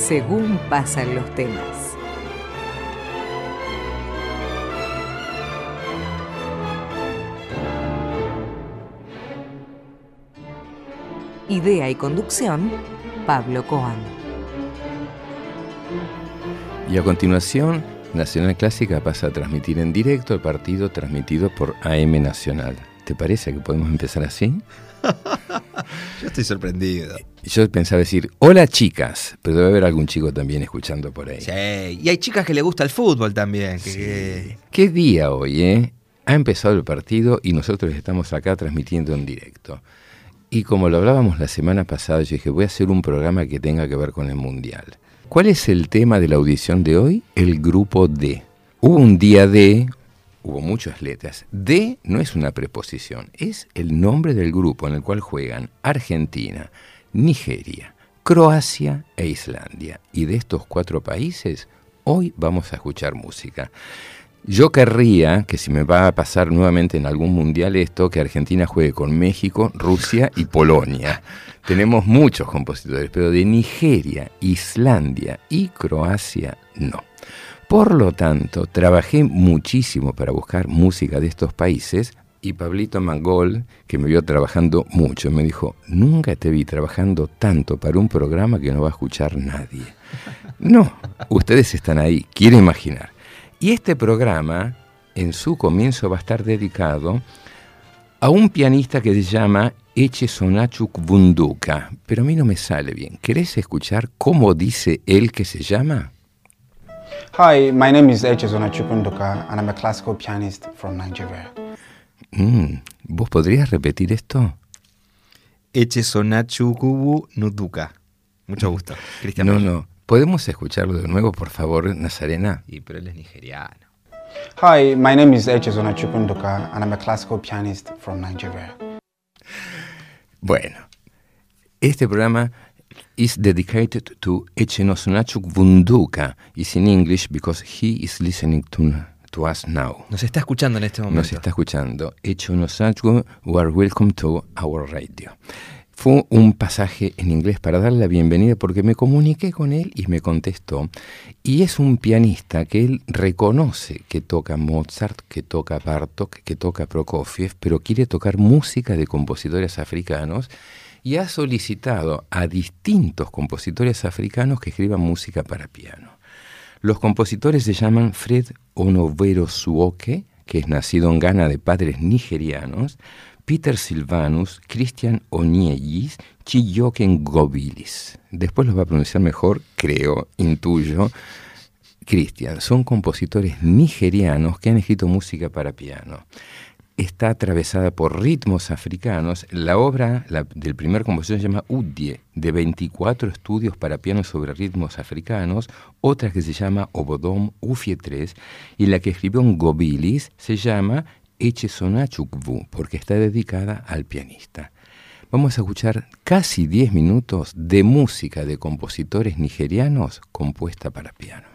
según pasan los temas. Idea y conducción, Pablo Coan. Y a continuación, Nacional Clásica pasa a transmitir en directo el partido transmitido por AM Nacional. ¿Te parece que podemos empezar así? Yo estoy sorprendido. Yo pensaba decir, hola chicas, pero debe haber algún chico también escuchando por ahí. Sí, y hay chicas que le gusta el fútbol también. ¿Qué día hoy, eh? Ha empezado el partido y nosotros estamos acá transmitiendo en directo. Y como lo hablábamos la semana pasada, yo dije, voy a hacer un programa que tenga que ver con el Mundial. ¿Cuál es el tema de la audición de hoy? El grupo D. Hubo un día D, hubo muchas letras. D no es una preposición, es el nombre del grupo en el cual juegan Argentina, Nigeria, Croacia e Islandia. Y de estos cuatro países, hoy vamos a escuchar música. Yo querría que si me va a pasar nuevamente en algún mundial esto, que Argentina juegue con México, Rusia y Polonia. Tenemos muchos compositores, pero de Nigeria, Islandia y Croacia no. Por lo tanto, trabajé muchísimo para buscar música de estos países y Pablito Mangol, que me vio trabajando mucho, me dijo, nunca te vi trabajando tanto para un programa que no va a escuchar nadie. No, ustedes están ahí, quiero imaginar. Y este programa, en su comienzo, va a estar dedicado a un pianista que se llama Eche Sonachuk Bunduka, pero a mí no me sale bien. ¿Querés escuchar cómo dice él que se llama? Hi, my name is Echezona Chupunduka and I'm a classical pianist from Nigeria. Mm, ¿Vos podrías repetir esto? Echezona Chukubu Nuduka. Mucho gusto. Cristian no, no. ¿Podemos escucharlo de nuevo, por favor, Nazarena? Y pero él es nigeriano. Hi, my name is Echezona Chupunduka and I'm a classical pianist from Nigeria. Bueno, este programa is dedicated to Echenosunachuk Vunduka. Is in English because he is listening to, to us now. Nos está escuchando en este momento. Nos está escuchando. Echenosunachuk, are welcome to our radio. Fue un pasaje en inglés para darle la bienvenida porque me comuniqué con él y me contestó. Y es un pianista que él reconoce que toca Mozart, que toca Bartok, que toca Prokofiev, pero quiere tocar música de compositores africanos y ha solicitado a distintos compositores africanos que escriban música para piano. Los compositores se llaman Fred Onovero Suoke, que es nacido en Ghana de padres nigerianos, Peter Silvanus, Christian Onyegis, Chiyoken Gobilis. Después los va a pronunciar mejor, creo, intuyo. Christian, son compositores nigerianos que han escrito música para piano está atravesada por ritmos africanos. La obra del primer compositor se llama Udie, de 24 estudios para piano sobre ritmos africanos, otra que se llama Obodom Ufie 3, y la que escribió en Gobilis se llama Echesonachukwu, porque está dedicada al pianista. Vamos a escuchar casi 10 minutos de música de compositores nigerianos compuesta para piano.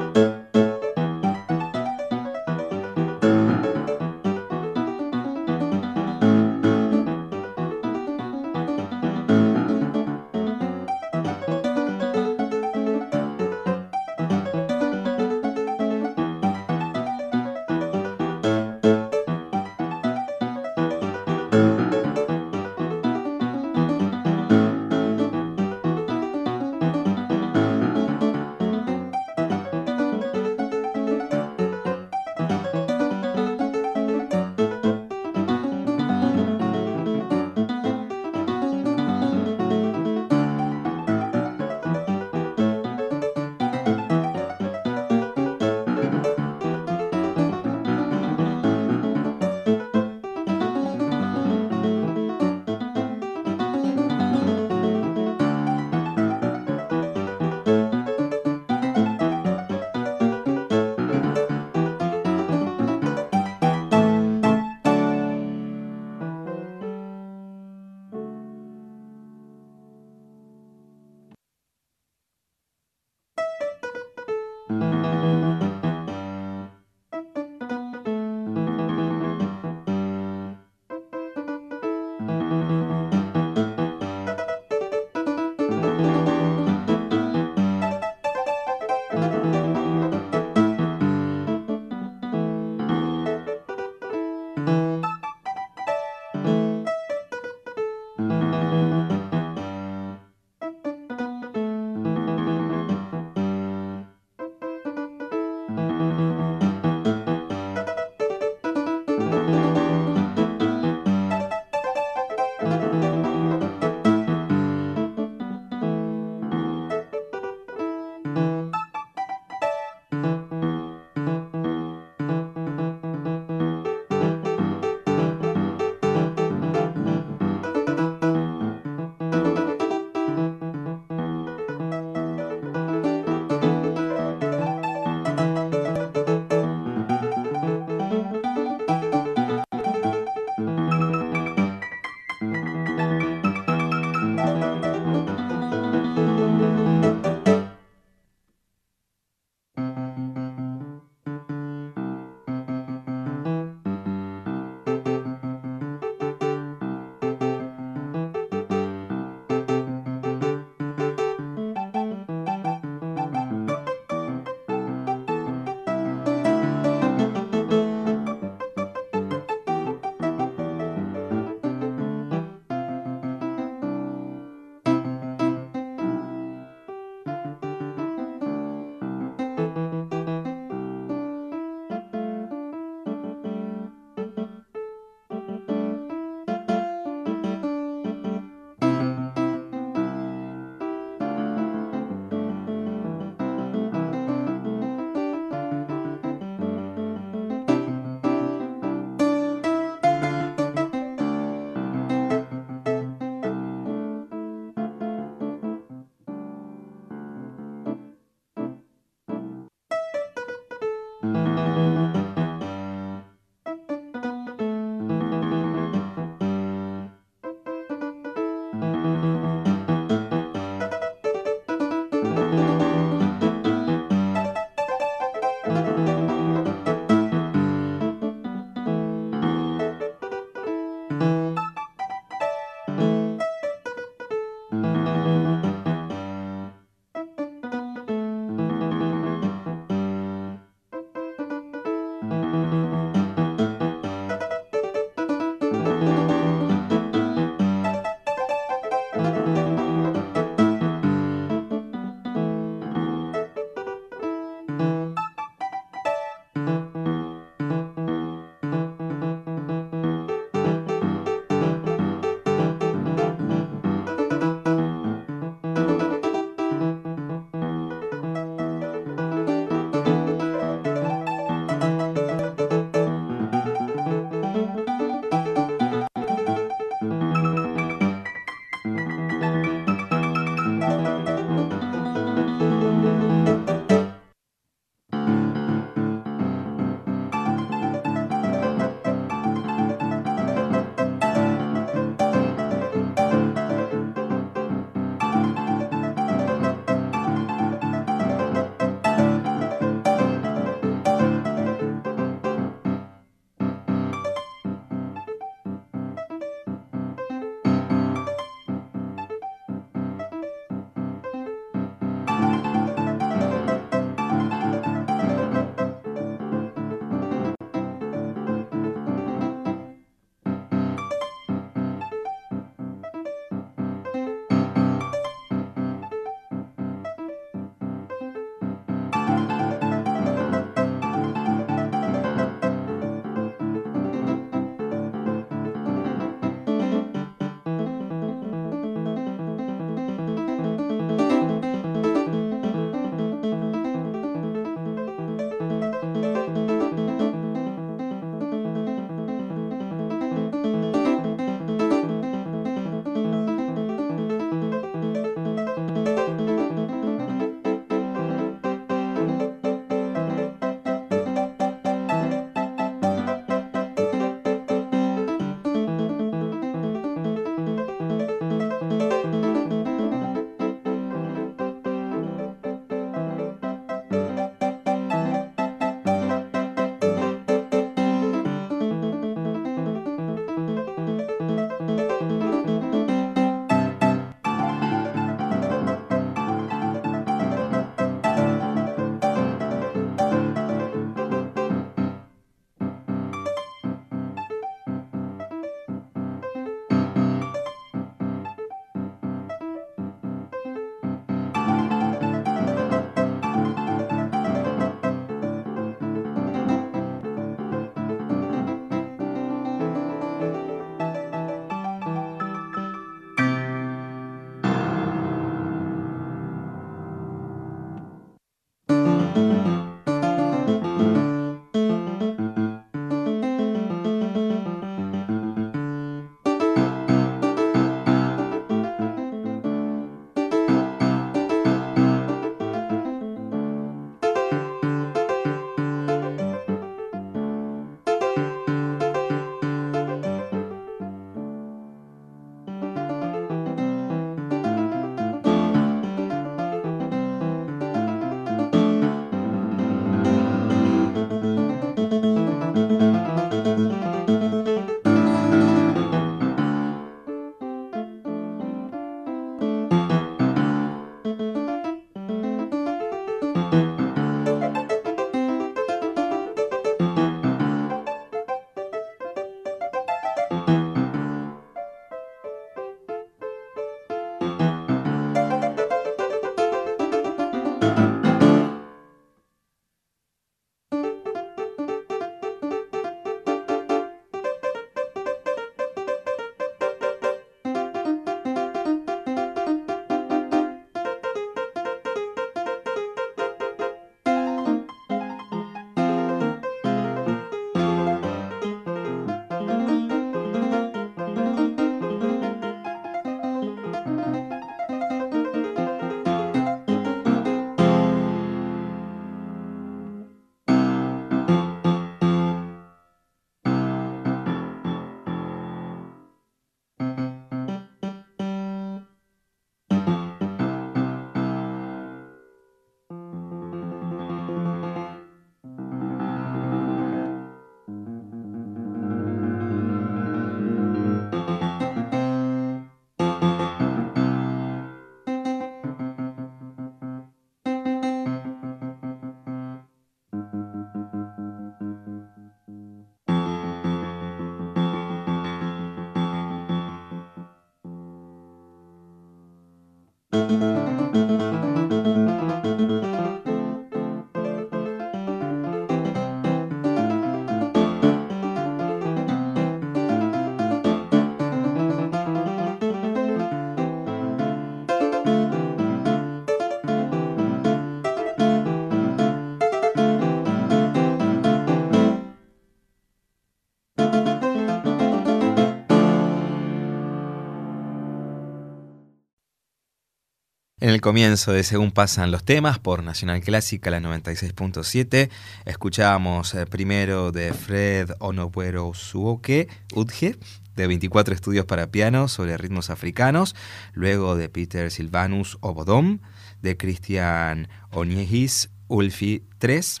En el comienzo de Según pasan los temas por Nacional Clásica, la 96.7, escuchábamos eh, primero de Fred Onobuero Suoke, Udge, de 24 estudios para piano sobre ritmos africanos, luego de Peter Silvanus Obodom, de Christian Onyegis Ulfi 3,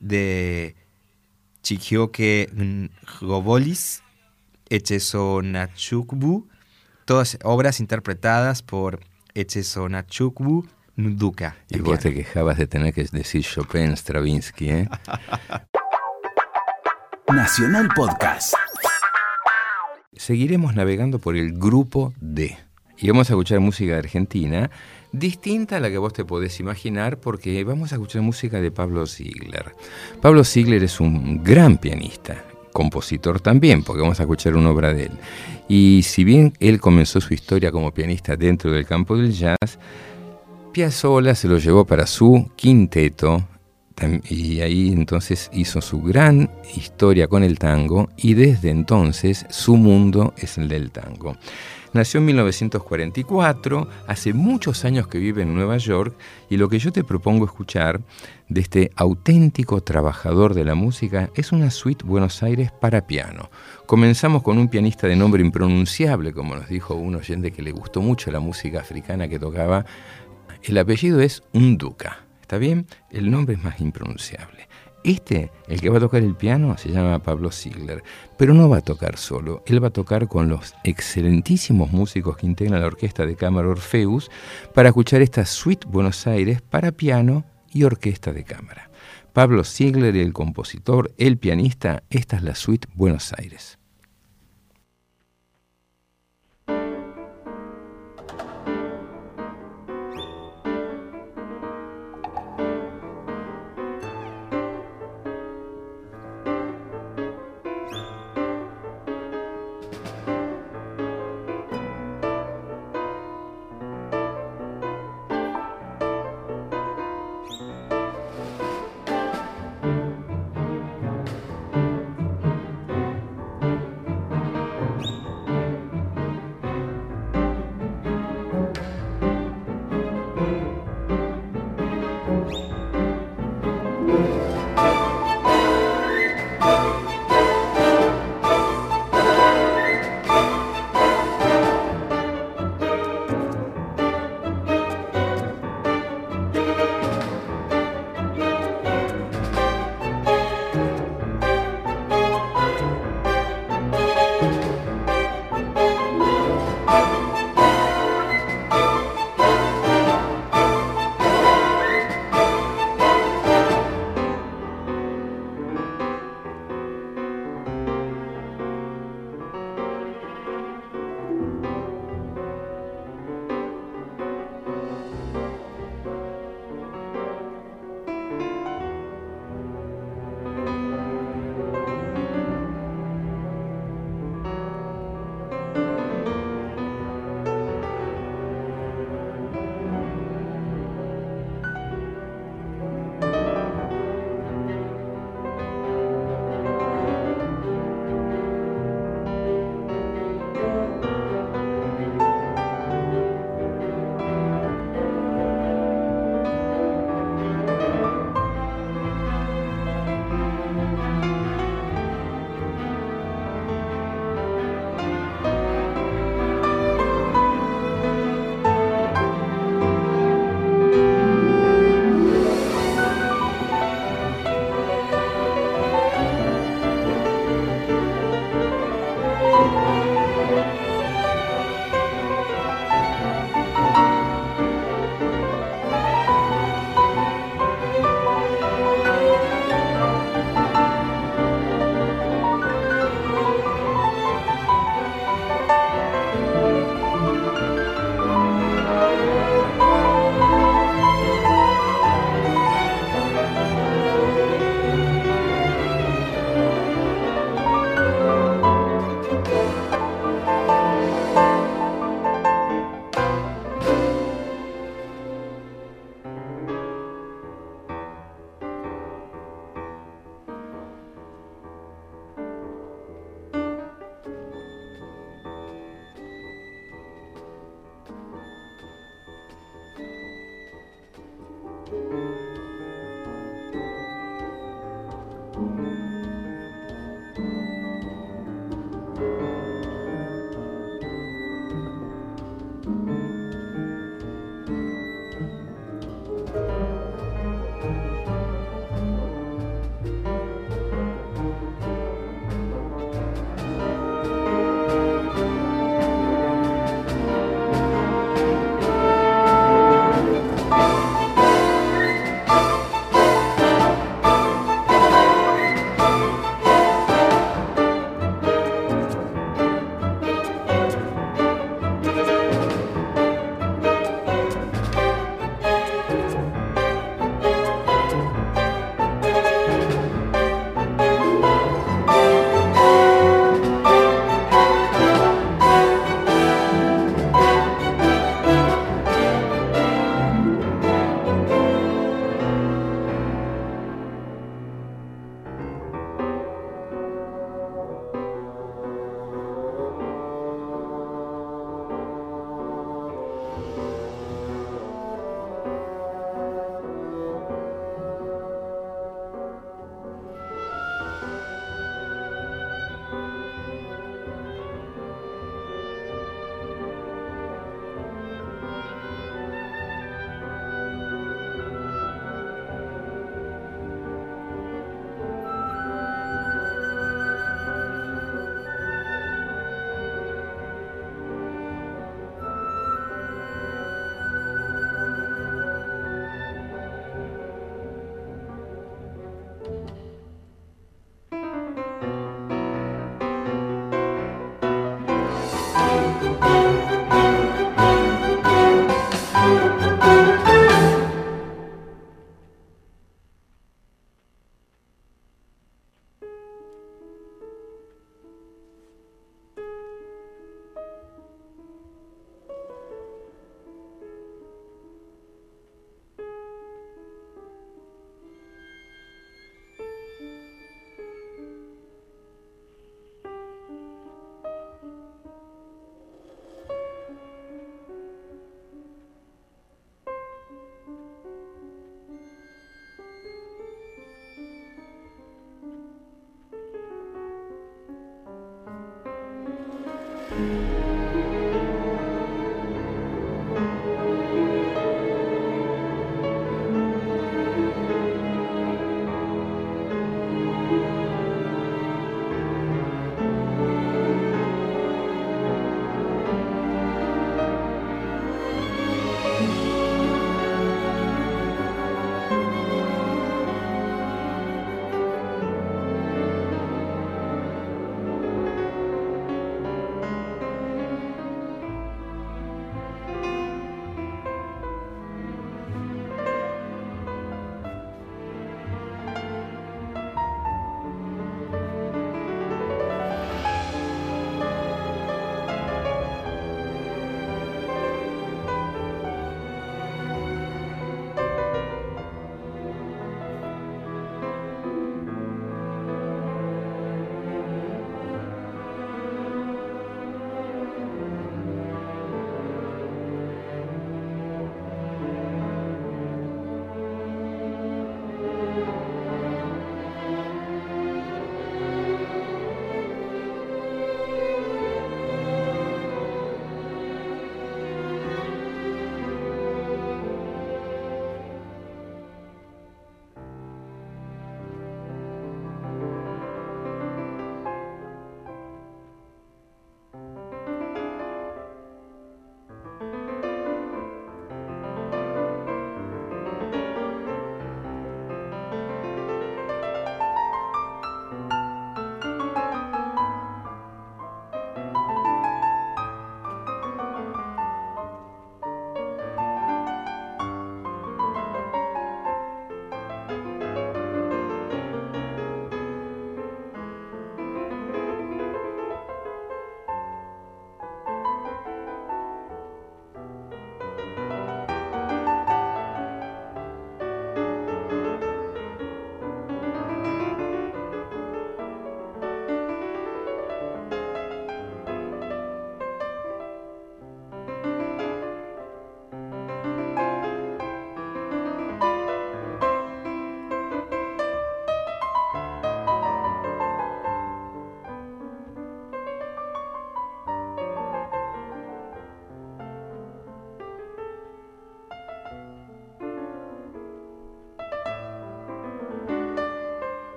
de Chikioke Gobolis, Echeso Nachukbu, todas obras interpretadas por Echesona Chukwu Nduka. Y vos te quejabas de tener que decir Chopin, Stravinsky, ¿eh? Nacional Podcast. Seguiremos navegando por el grupo D. Y vamos a escuchar música de Argentina, distinta a la que vos te podés imaginar, porque vamos a escuchar música de Pablo Ziegler. Pablo Ziegler es un gran pianista, compositor también, porque vamos a escuchar una obra de él. Y si bien él comenzó su historia como pianista dentro del campo del jazz, Piazzolla se lo llevó para su quinteto y ahí entonces hizo su gran historia con el tango y desde entonces su mundo es el del tango. Nació en 1944, hace muchos años que vive en Nueva York y lo que yo te propongo escuchar de este auténtico trabajador de la música es una suite Buenos Aires para piano. Comenzamos con un pianista de nombre impronunciable, como nos dijo un oyente que le gustó mucho la música africana que tocaba. El apellido es Unduka, ¿está bien? El nombre es más impronunciable. Este, el que va a tocar el piano, se llama Pablo Ziegler, pero no va a tocar solo, él va a tocar con los excelentísimos músicos que integran la orquesta de cámara Orfeus para escuchar esta suite Buenos Aires para piano y orquesta de cámara. Pablo Ziegler, el compositor, el pianista, esta es la suite Buenos Aires.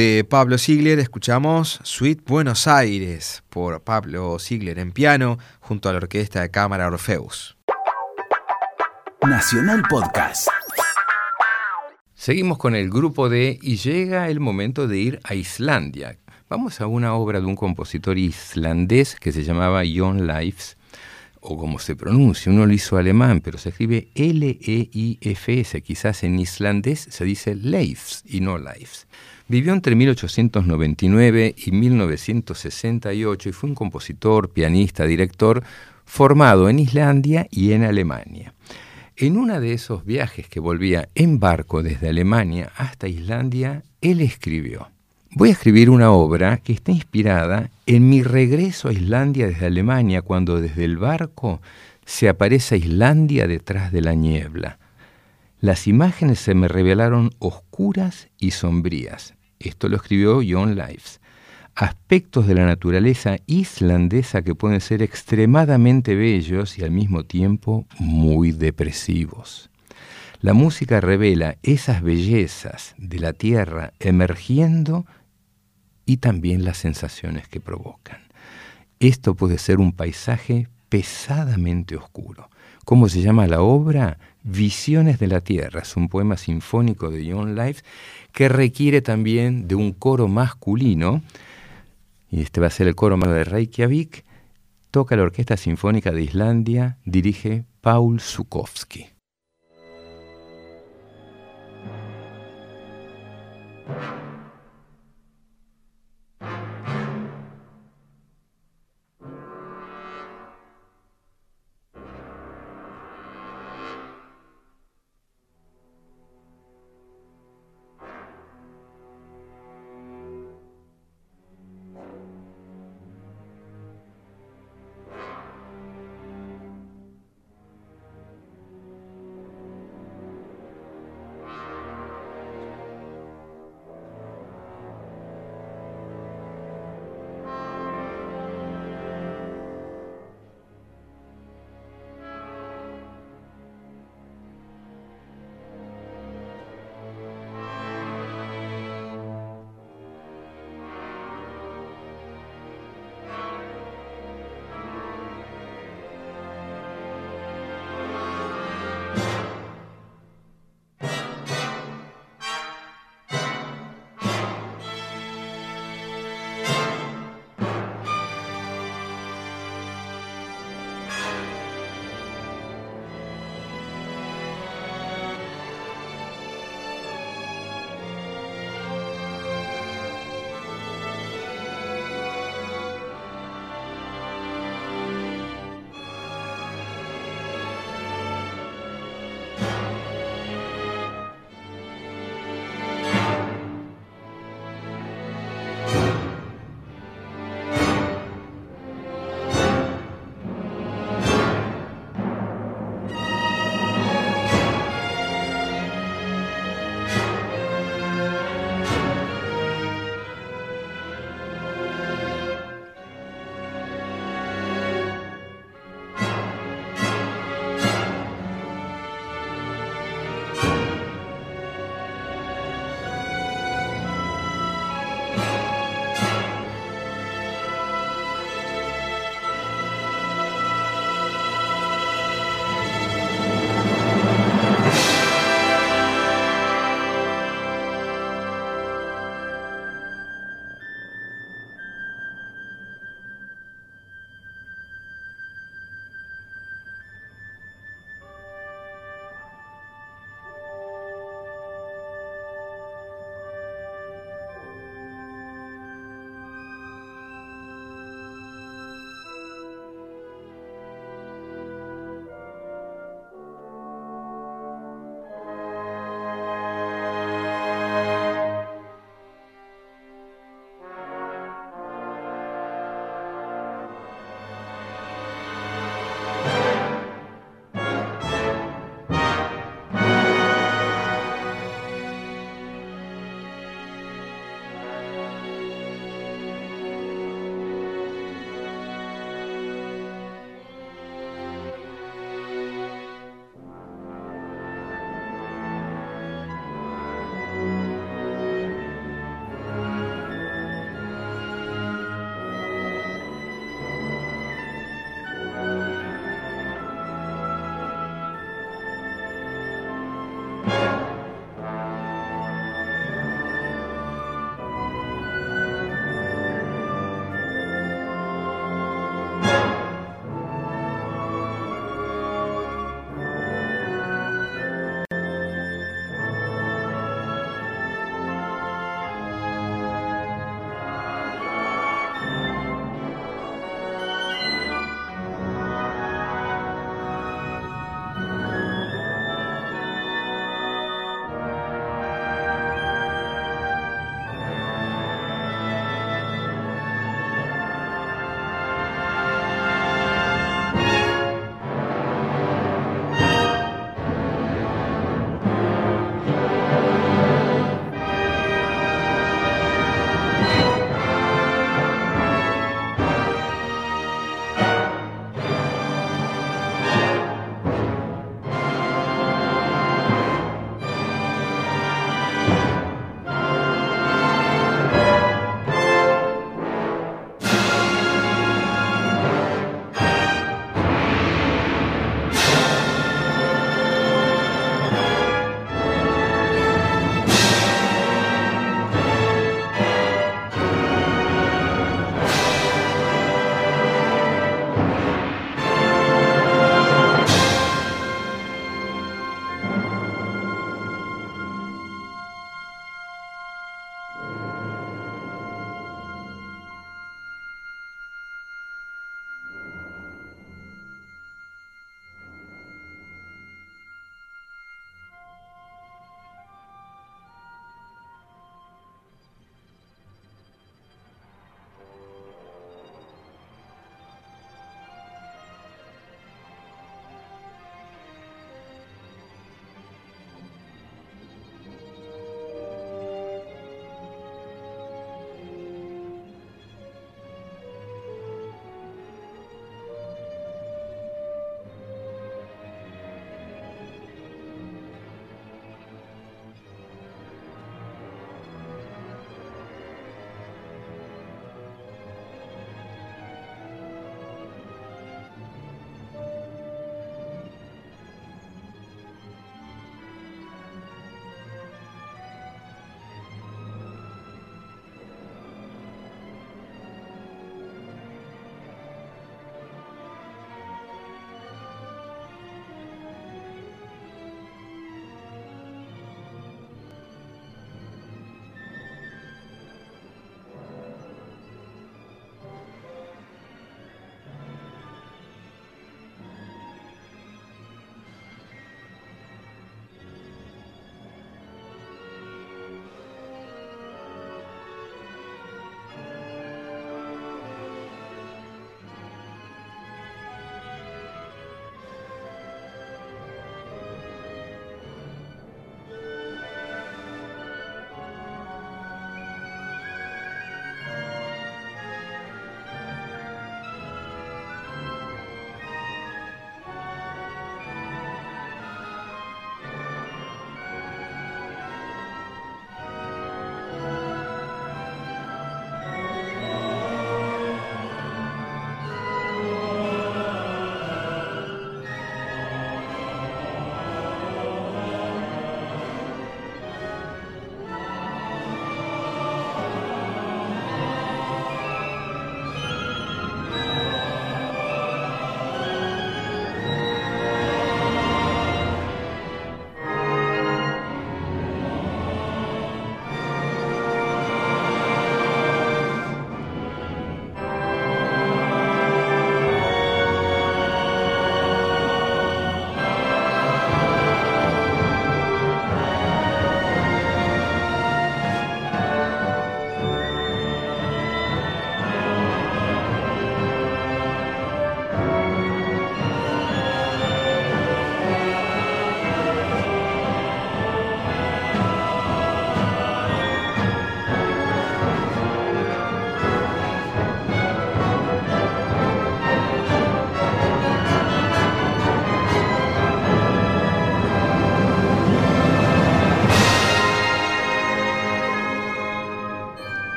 De Pablo Ziegler escuchamos Sweet Buenos Aires por Pablo Ziegler en piano junto a la orquesta de cámara Orfeus. Nacional Podcast. Seguimos con el grupo de y llega el momento de ir a Islandia. Vamos a una obra de un compositor islandés que se llamaba Jon Leifs, o como se pronuncia, uno lo hizo alemán, pero se escribe L-E-I-F-S, quizás en islandés se dice Leifs y no Leifs. Vivió entre 1899 y 1968 y fue un compositor, pianista, director formado en Islandia y en Alemania. En uno de esos viajes que volvía en barco desde Alemania hasta Islandia, él escribió, voy a escribir una obra que está inspirada en mi regreso a Islandia desde Alemania cuando desde el barco se aparece Islandia detrás de la niebla. Las imágenes se me revelaron oscuras y sombrías. Esto lo escribió John Lives aspectos de la naturaleza islandesa que pueden ser extremadamente bellos y al mismo tiempo muy depresivos. La música revela esas bellezas de la tierra emergiendo y también las sensaciones que provocan. Esto puede ser un paisaje pesadamente oscuro. ¿Cómo se llama la obra? Visiones de la Tierra. Es un poema sinfónico de John Lives que requiere también de un coro masculino y este va a ser el coro de Reykjavik, toca la Orquesta Sinfónica de Islandia, dirige Paul Zukowski.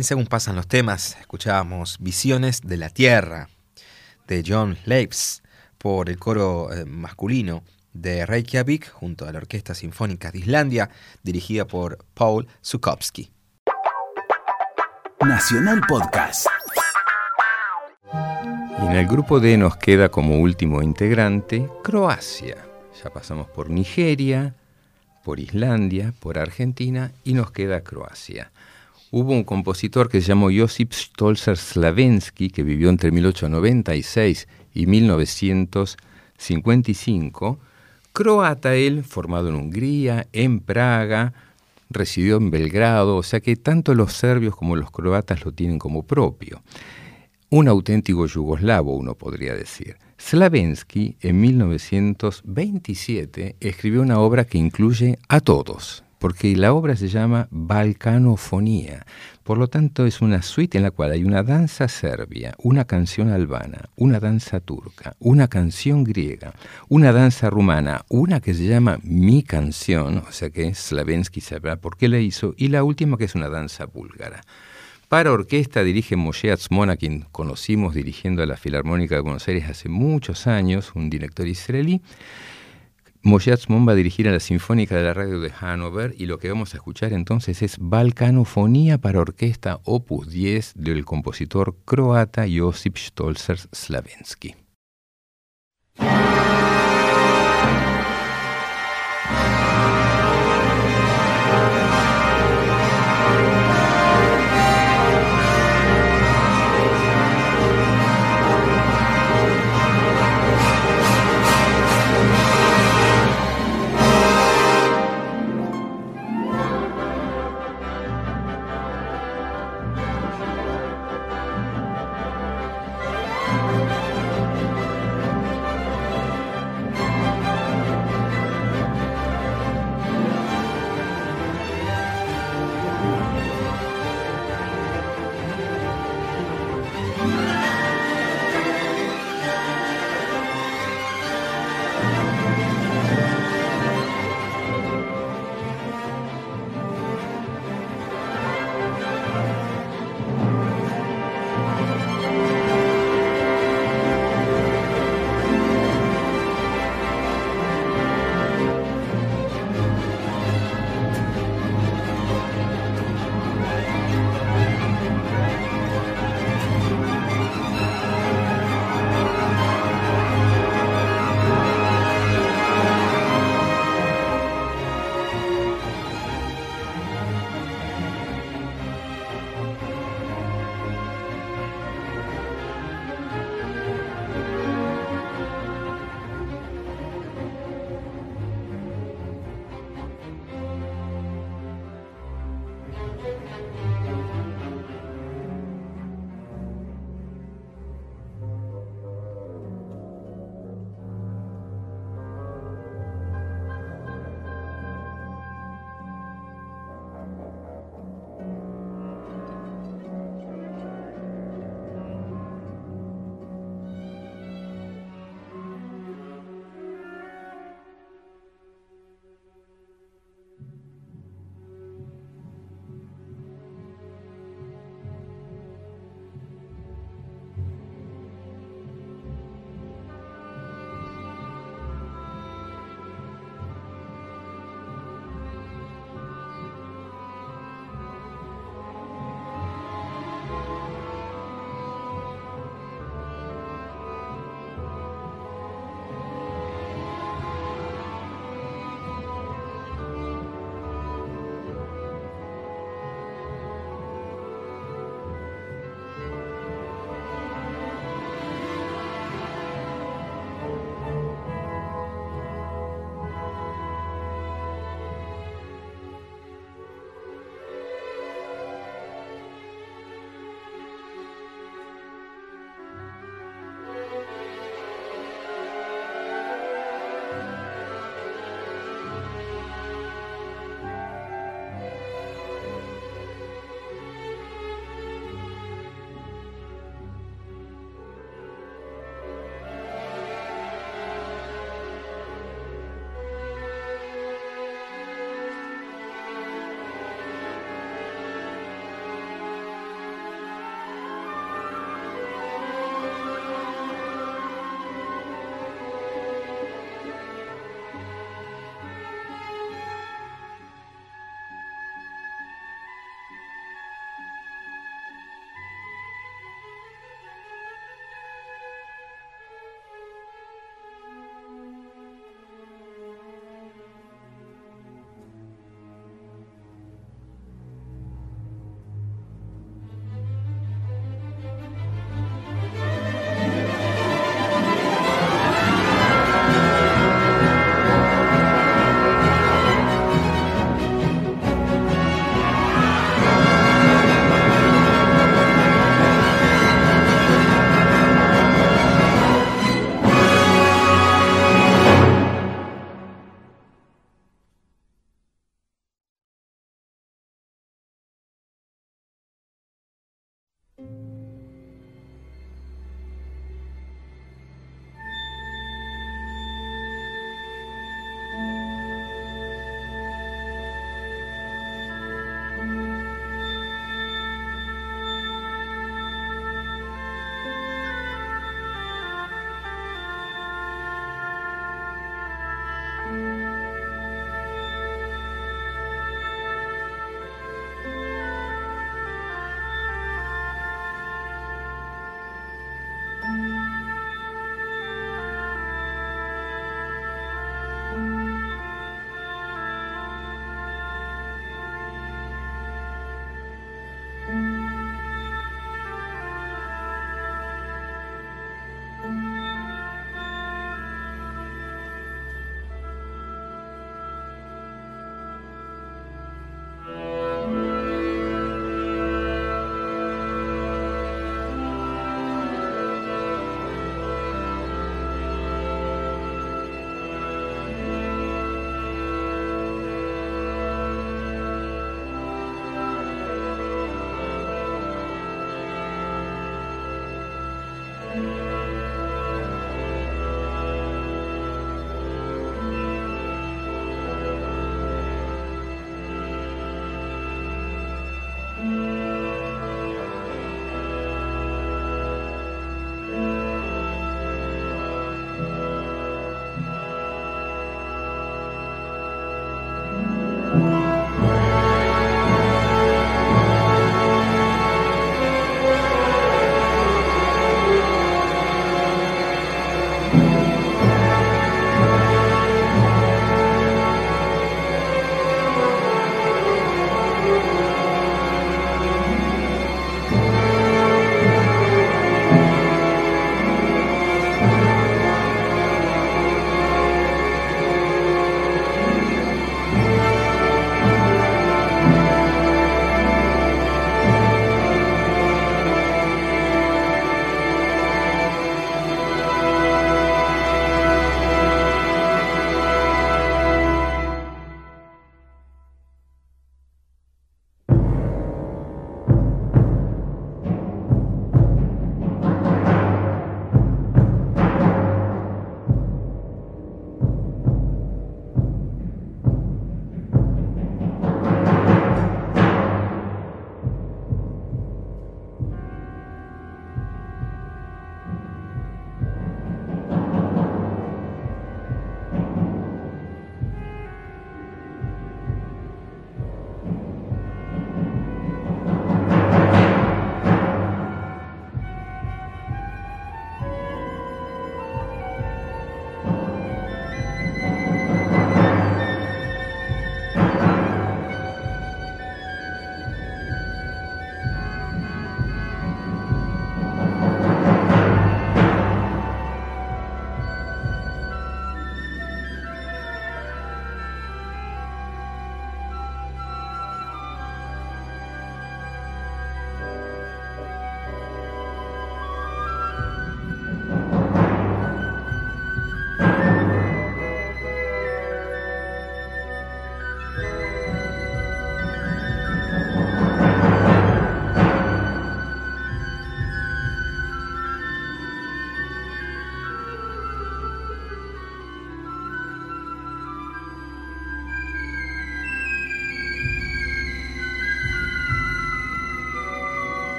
En Según pasan los temas, escuchábamos Visiones de la Tierra de John Leibs por el coro eh, masculino de Reykjavik junto a la Orquesta Sinfónica de Islandia dirigida por Paul Zukowski. Nacional Podcast. Y en el grupo D nos queda como último integrante Croacia. Ya pasamos por Nigeria, por Islandia, por Argentina y nos queda Croacia. Hubo un compositor que se llamó Josip Stolzer Slavensky, que vivió entre 1896 y 1955, croata él, formado en Hungría, en Praga, residió en Belgrado, o sea que tanto los serbios como los croatas lo tienen como propio. Un auténtico yugoslavo, uno podría decir. Slavensky, en 1927, escribió una obra que incluye a todos, porque la obra se llama Balcanofonía. Por lo tanto, es una suite en la cual hay una danza serbia, una canción albana, una danza turca, una canción griega, una danza rumana, una que se llama Mi canción, o sea que Slavensky sabrá por qué la hizo, y la última que es una danza búlgara. Para orquesta dirige Moshe Atzmon, quien conocimos dirigiendo a la Filarmónica de Buenos Aires hace muchos años, un director israelí. Moshe Atzmon va a dirigir a la Sinfónica de la Radio de Hannover y lo que vamos a escuchar entonces es Balcanofonía para orquesta opus 10 del compositor croata Josip Stolzer Slavensky.